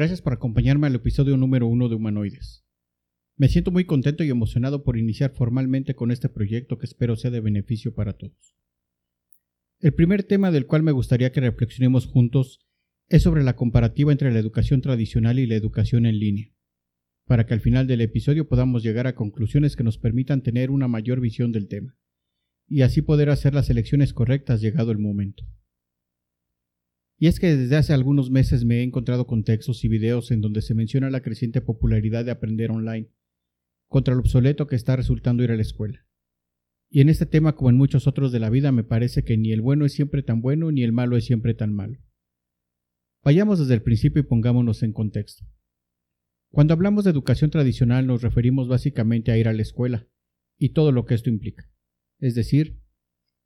Gracias por acompañarme al episodio número uno de Humanoides. Me siento muy contento y emocionado por iniciar formalmente con este proyecto que espero sea de beneficio para todos. El primer tema del cual me gustaría que reflexionemos juntos es sobre la comparativa entre la educación tradicional y la educación en línea, para que al final del episodio podamos llegar a conclusiones que nos permitan tener una mayor visión del tema, y así poder hacer las elecciones correctas llegado el momento. Y es que desde hace algunos meses me he encontrado con textos y videos en donde se menciona la creciente popularidad de aprender online, contra lo obsoleto que está resultando ir a la escuela. Y en este tema, como en muchos otros de la vida, me parece que ni el bueno es siempre tan bueno ni el malo es siempre tan malo. Vayamos desde el principio y pongámonos en contexto. Cuando hablamos de educación tradicional nos referimos básicamente a ir a la escuela y todo lo que esto implica, es decir,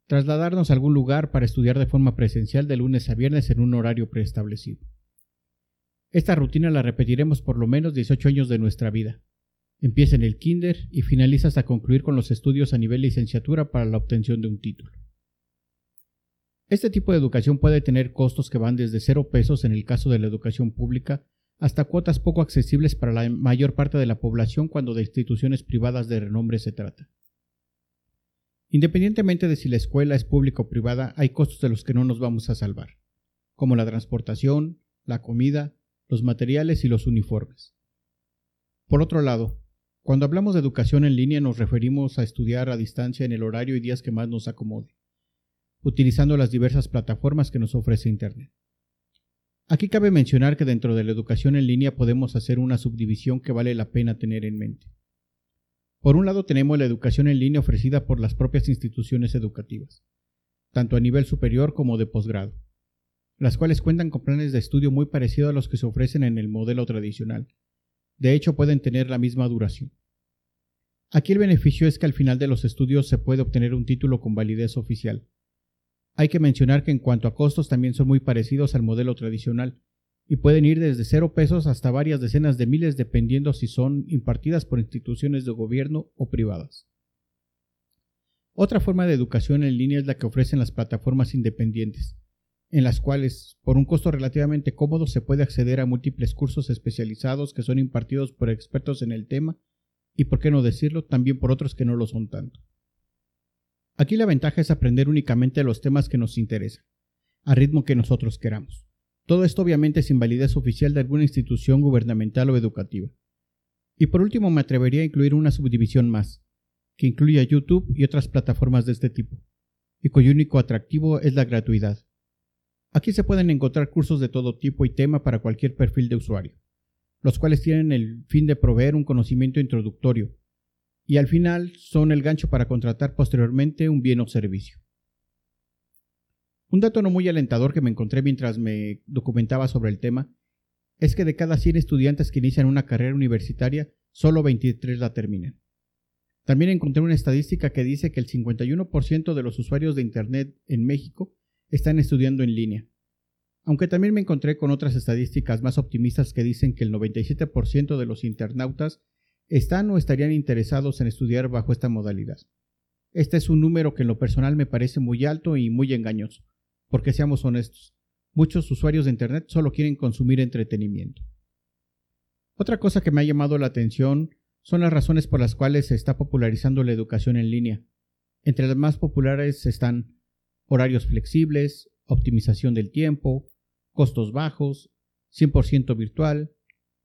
trasladarnos a algún lugar para estudiar de forma presencial de lunes a viernes en un horario preestablecido. Esta rutina la repetiremos por lo menos 18 años de nuestra vida. Empieza en el kinder y finaliza hasta concluir con los estudios a nivel licenciatura para la obtención de un título. Este tipo de educación puede tener costos que van desde cero pesos en el caso de la educación pública hasta cuotas poco accesibles para la mayor parte de la población cuando de instituciones privadas de renombre se trata. Independientemente de si la escuela es pública o privada, hay costos de los que no nos vamos a salvar, como la transportación, la comida, los materiales y los uniformes. Por otro lado, cuando hablamos de educación en línea nos referimos a estudiar a distancia en el horario y días que más nos acomode, utilizando las diversas plataformas que nos ofrece Internet. Aquí cabe mencionar que dentro de la educación en línea podemos hacer una subdivisión que vale la pena tener en mente. Por un lado tenemos la educación en línea ofrecida por las propias instituciones educativas, tanto a nivel superior como de posgrado, las cuales cuentan con planes de estudio muy parecidos a los que se ofrecen en el modelo tradicional. De hecho, pueden tener la misma duración. Aquí el beneficio es que al final de los estudios se puede obtener un título con validez oficial. Hay que mencionar que en cuanto a costos también son muy parecidos al modelo tradicional, y pueden ir desde cero pesos hasta varias decenas de miles dependiendo si son impartidas por instituciones de gobierno o privadas. Otra forma de educación en línea es la que ofrecen las plataformas independientes, en las cuales, por un costo relativamente cómodo, se puede acceder a múltiples cursos especializados que son impartidos por expertos en el tema y, por qué no decirlo, también por otros que no lo son tanto. Aquí la ventaja es aprender únicamente los temas que nos interesan, a ritmo que nosotros queramos. Todo esto obviamente sin validez oficial de alguna institución gubernamental o educativa. Y por último me atrevería a incluir una subdivisión más, que incluye a YouTube y otras plataformas de este tipo, y cuyo único atractivo es la gratuidad. Aquí se pueden encontrar cursos de todo tipo y tema para cualquier perfil de usuario, los cuales tienen el fin de proveer un conocimiento introductorio, y al final son el gancho para contratar posteriormente un bien o servicio. Un dato no muy alentador que me encontré mientras me documentaba sobre el tema es que de cada 100 estudiantes que inician una carrera universitaria, solo 23 la terminan. También encontré una estadística que dice que el 51% de los usuarios de Internet en México están estudiando en línea. Aunque también me encontré con otras estadísticas más optimistas que dicen que el 97% de los internautas están o estarían interesados en estudiar bajo esta modalidad. Este es un número que en lo personal me parece muy alto y muy engañoso porque seamos honestos, muchos usuarios de Internet solo quieren consumir entretenimiento. Otra cosa que me ha llamado la atención son las razones por las cuales se está popularizando la educación en línea. Entre las más populares están horarios flexibles, optimización del tiempo, costos bajos, 100% virtual,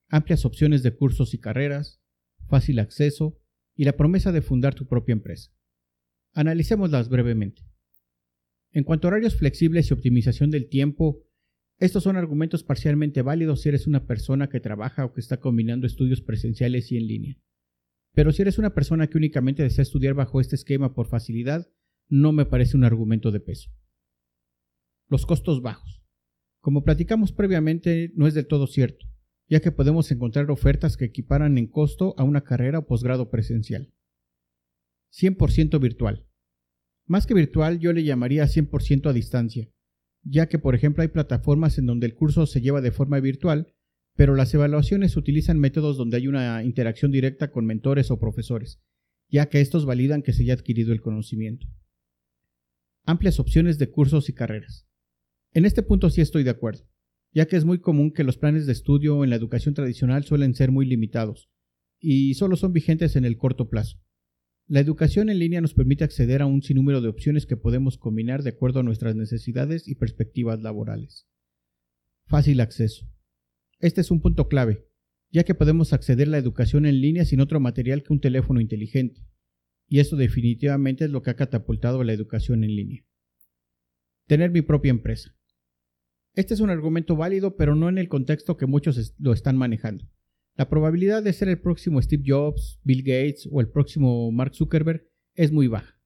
amplias opciones de cursos y carreras, fácil acceso y la promesa de fundar tu propia empresa. Analicémoslas brevemente. En cuanto a horarios flexibles y optimización del tiempo, estos son argumentos parcialmente válidos si eres una persona que trabaja o que está combinando estudios presenciales y en línea. Pero si eres una persona que únicamente desea estudiar bajo este esquema por facilidad, no me parece un argumento de peso. Los costos bajos. Como platicamos previamente, no es del todo cierto, ya que podemos encontrar ofertas que equiparan en costo a una carrera o posgrado presencial. 100% virtual. Más que virtual, yo le llamaría 100% a distancia, ya que por ejemplo hay plataformas en donde el curso se lleva de forma virtual, pero las evaluaciones utilizan métodos donde hay una interacción directa con mentores o profesores, ya que estos validan que se haya adquirido el conocimiento. Amplias opciones de cursos y carreras. En este punto sí estoy de acuerdo, ya que es muy común que los planes de estudio en la educación tradicional suelen ser muy limitados y solo son vigentes en el corto plazo. La educación en línea nos permite acceder a un sinnúmero de opciones que podemos combinar de acuerdo a nuestras necesidades y perspectivas laborales. Fácil acceso. Este es un punto clave, ya que podemos acceder a la educación en línea sin otro material que un teléfono inteligente, y eso definitivamente es lo que ha catapultado la educación en línea. Tener mi propia empresa. Este es un argumento válido, pero no en el contexto que muchos lo están manejando. La probabilidad de ser el próximo Steve Jobs, Bill Gates o el próximo Mark Zuckerberg es muy baja.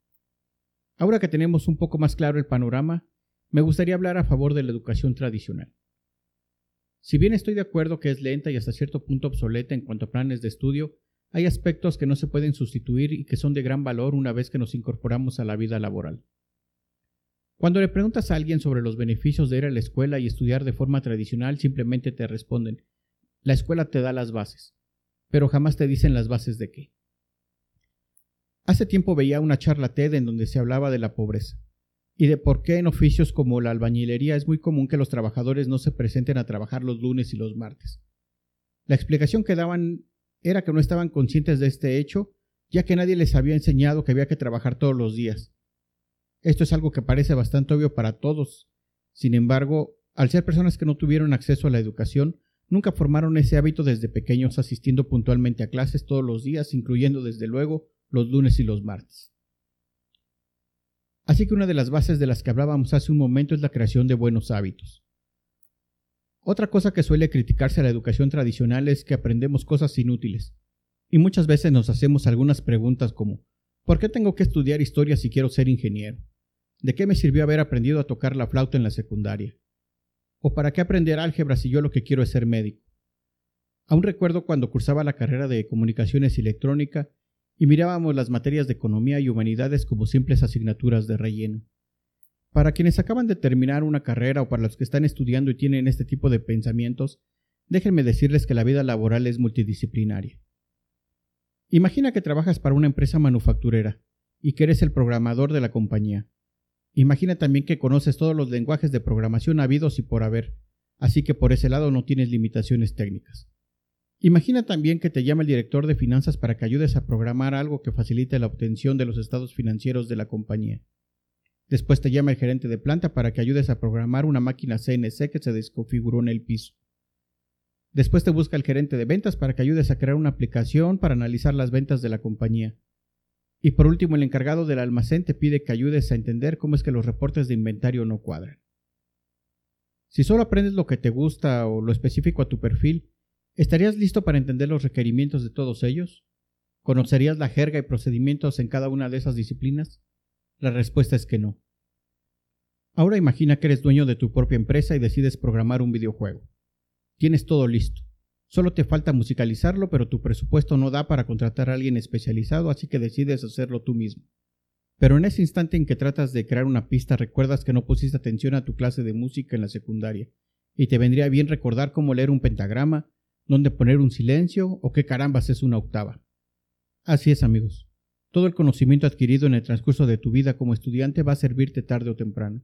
Ahora que tenemos un poco más claro el panorama, me gustaría hablar a favor de la educación tradicional. Si bien estoy de acuerdo que es lenta y hasta cierto punto obsoleta en cuanto a planes de estudio, hay aspectos que no se pueden sustituir y que son de gran valor una vez que nos incorporamos a la vida laboral. Cuando le preguntas a alguien sobre los beneficios de ir a la escuela y estudiar de forma tradicional, simplemente te responden, la escuela te da las bases, pero jamás te dicen las bases de qué. Hace tiempo veía una charla TED en donde se hablaba de la pobreza y de por qué en oficios como la albañilería es muy común que los trabajadores no se presenten a trabajar los lunes y los martes. La explicación que daban era que no estaban conscientes de este hecho, ya que nadie les había enseñado que había que trabajar todos los días. Esto es algo que parece bastante obvio para todos. Sin embargo, al ser personas que no tuvieron acceso a la educación, Nunca formaron ese hábito desde pequeños asistiendo puntualmente a clases todos los días, incluyendo desde luego los lunes y los martes. Así que una de las bases de las que hablábamos hace un momento es la creación de buenos hábitos. Otra cosa que suele criticarse a la educación tradicional es que aprendemos cosas inútiles, y muchas veces nos hacemos algunas preguntas como ¿por qué tengo que estudiar historia si quiero ser ingeniero? ¿De qué me sirvió haber aprendido a tocar la flauta en la secundaria? ¿O para qué aprender álgebra si yo lo que quiero es ser médico? Aún recuerdo cuando cursaba la carrera de comunicaciones y electrónica y mirábamos las materias de economía y humanidades como simples asignaturas de relleno. Para quienes acaban de terminar una carrera o para los que están estudiando y tienen este tipo de pensamientos, déjenme decirles que la vida laboral es multidisciplinaria. Imagina que trabajas para una empresa manufacturera y que eres el programador de la compañía. Imagina también que conoces todos los lenguajes de programación habidos y por haber, así que por ese lado no tienes limitaciones técnicas. Imagina también que te llama el director de finanzas para que ayudes a programar algo que facilite la obtención de los estados financieros de la compañía. Después te llama el gerente de planta para que ayudes a programar una máquina CNC que se desconfiguró en el piso. Después te busca el gerente de ventas para que ayudes a crear una aplicación para analizar las ventas de la compañía. Y por último, el encargado del almacén te pide que ayudes a entender cómo es que los reportes de inventario no cuadran. Si solo aprendes lo que te gusta o lo específico a tu perfil, ¿estarías listo para entender los requerimientos de todos ellos? ¿Conocerías la jerga y procedimientos en cada una de esas disciplinas? La respuesta es que no. Ahora imagina que eres dueño de tu propia empresa y decides programar un videojuego. Tienes todo listo. Solo te falta musicalizarlo, pero tu presupuesto no da para contratar a alguien especializado, así que decides hacerlo tú mismo. Pero en ese instante en que tratas de crear una pista recuerdas que no pusiste atención a tu clase de música en la secundaria, y te vendría bien recordar cómo leer un pentagrama, dónde poner un silencio o qué carambas es una octava. Así es amigos. Todo el conocimiento adquirido en el transcurso de tu vida como estudiante va a servirte tarde o temprano.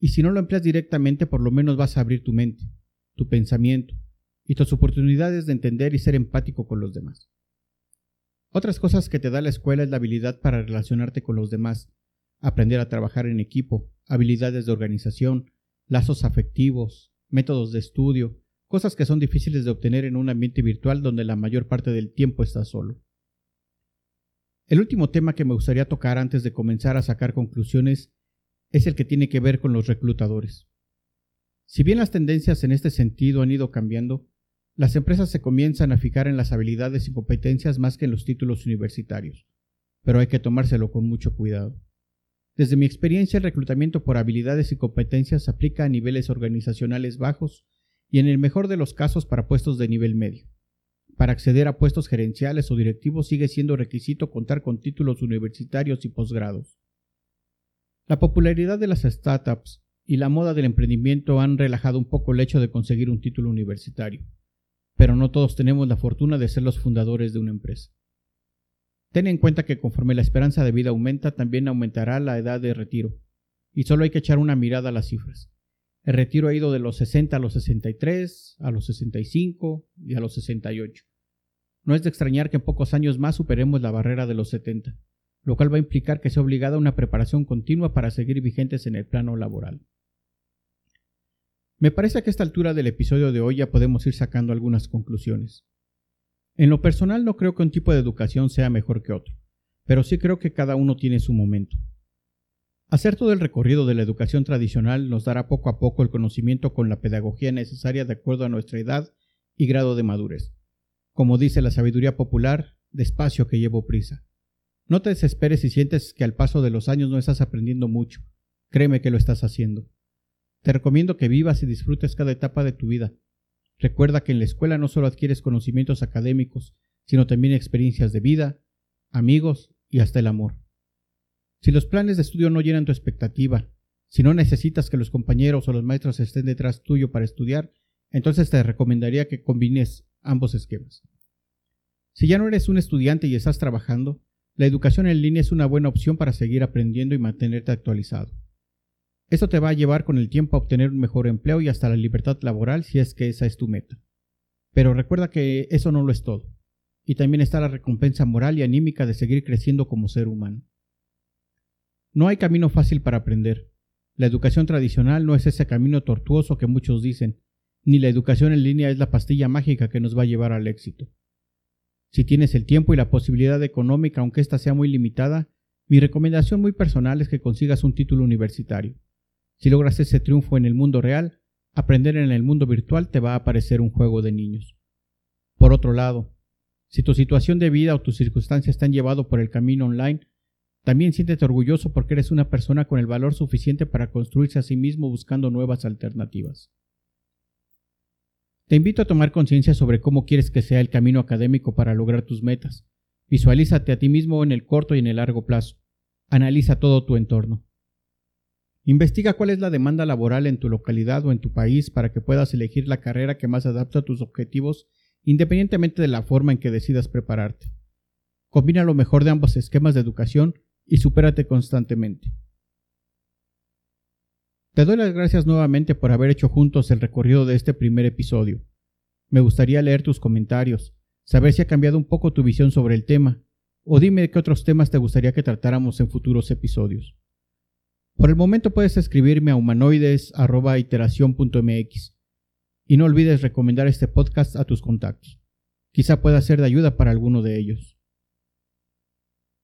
Y si no lo empleas directamente, por lo menos vas a abrir tu mente, tu pensamiento, y tus oportunidades de entender y ser empático con los demás. Otras cosas que te da la escuela es la habilidad para relacionarte con los demás, aprender a trabajar en equipo, habilidades de organización, lazos afectivos, métodos de estudio, cosas que son difíciles de obtener en un ambiente virtual donde la mayor parte del tiempo estás solo. El último tema que me gustaría tocar antes de comenzar a sacar conclusiones es el que tiene que ver con los reclutadores. Si bien las tendencias en este sentido han ido cambiando, Las empresas se comienzan a fijar en las habilidades y competencias más que en los títulos universitarios, pero hay que tomárselo con mucho cuidado. Desde mi experiencia, el reclutamiento por habilidades y competencias se aplica a niveles organizacionales bajos y en el mejor de los casos para puestos de nivel medio. Para acceder a puestos gerenciales o directivos sigue siendo requisito contar con títulos universitarios y posgrados. La popularidad de las startups y la moda del emprendimiento han relajado un poco el hecho de conseguir un título universitario pero no todos tenemos la fortuna de ser los fundadores de una empresa. Ten en cuenta que conforme la esperanza de vida aumenta, también aumentará la edad de retiro, y solo hay que echar una mirada a las cifras. El retiro ha ido de los 60 a los 63, a los 65 y a los 68. No es de extrañar que en pocos años más superemos la barrera de los 70, lo cual va a implicar que sea obligada una preparación continua para seguir vigentes en el plano laboral. Me parece que a esta altura del episodio de hoy ya podemos ir sacando algunas conclusiones. En lo personal no creo que un tipo de educación sea mejor que otro, pero sí creo que cada uno tiene su momento. Hacer todo el recorrido de la educación tradicional nos dará poco a poco el conocimiento con la pedagogía necesaria de acuerdo a nuestra edad y grado de madurez. Como dice la sabiduría popular, despacio que llevo prisa. No te desesperes si sientes que al paso de los años no estás aprendiendo mucho. Créeme que lo estás haciendo. Te recomiendo que vivas y disfrutes cada etapa de tu vida. Recuerda que en la escuela no solo adquieres conocimientos académicos, sino también experiencias de vida, amigos y hasta el amor. Si los planes de estudio no llenan tu expectativa, si no necesitas que los compañeros o los maestros estén detrás tuyo para estudiar, entonces te recomendaría que combines ambos esquemas. Si ya no eres un estudiante y estás trabajando, la educación en línea es una buena opción para seguir aprendiendo y mantenerte actualizado. Esto te va a llevar con el tiempo a obtener un mejor empleo y hasta la libertad laboral si es que esa es tu meta. Pero recuerda que eso no lo es todo. Y también está la recompensa moral y anímica de seguir creciendo como ser humano. No hay camino fácil para aprender. La educación tradicional no es ese camino tortuoso que muchos dicen, ni la educación en línea es la pastilla mágica que nos va a llevar al éxito. Si tienes el tiempo y la posibilidad económica, aunque ésta sea muy limitada, mi recomendación muy personal es que consigas un título universitario. Si logras ese triunfo en el mundo real, aprender en el mundo virtual te va a parecer un juego de niños. Por otro lado, si tu situación de vida o tus circunstancias están llevado por el camino online, también siéntete orgulloso porque eres una persona con el valor suficiente para construirse a sí mismo buscando nuevas alternativas. Te invito a tomar conciencia sobre cómo quieres que sea el camino académico para lograr tus metas. Visualízate a ti mismo en el corto y en el largo plazo. Analiza todo tu entorno. Investiga cuál es la demanda laboral en tu localidad o en tu país para que puedas elegir la carrera que más adapta a tus objetivos independientemente de la forma en que decidas prepararte. Combina lo mejor de ambos esquemas de educación y supérate constantemente. Te doy las gracias nuevamente por haber hecho juntos el recorrido de este primer episodio. Me gustaría leer tus comentarios, saber si ha cambiado un poco tu visión sobre el tema, o dime qué otros temas te gustaría que tratáramos en futuros episodios. Por el momento puedes escribirme a humanoides.iteración.mx y no olvides recomendar este podcast a tus contactos. Quizá pueda ser de ayuda para alguno de ellos.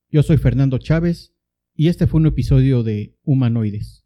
Yo soy Fernando Chávez y este fue un episodio de Humanoides.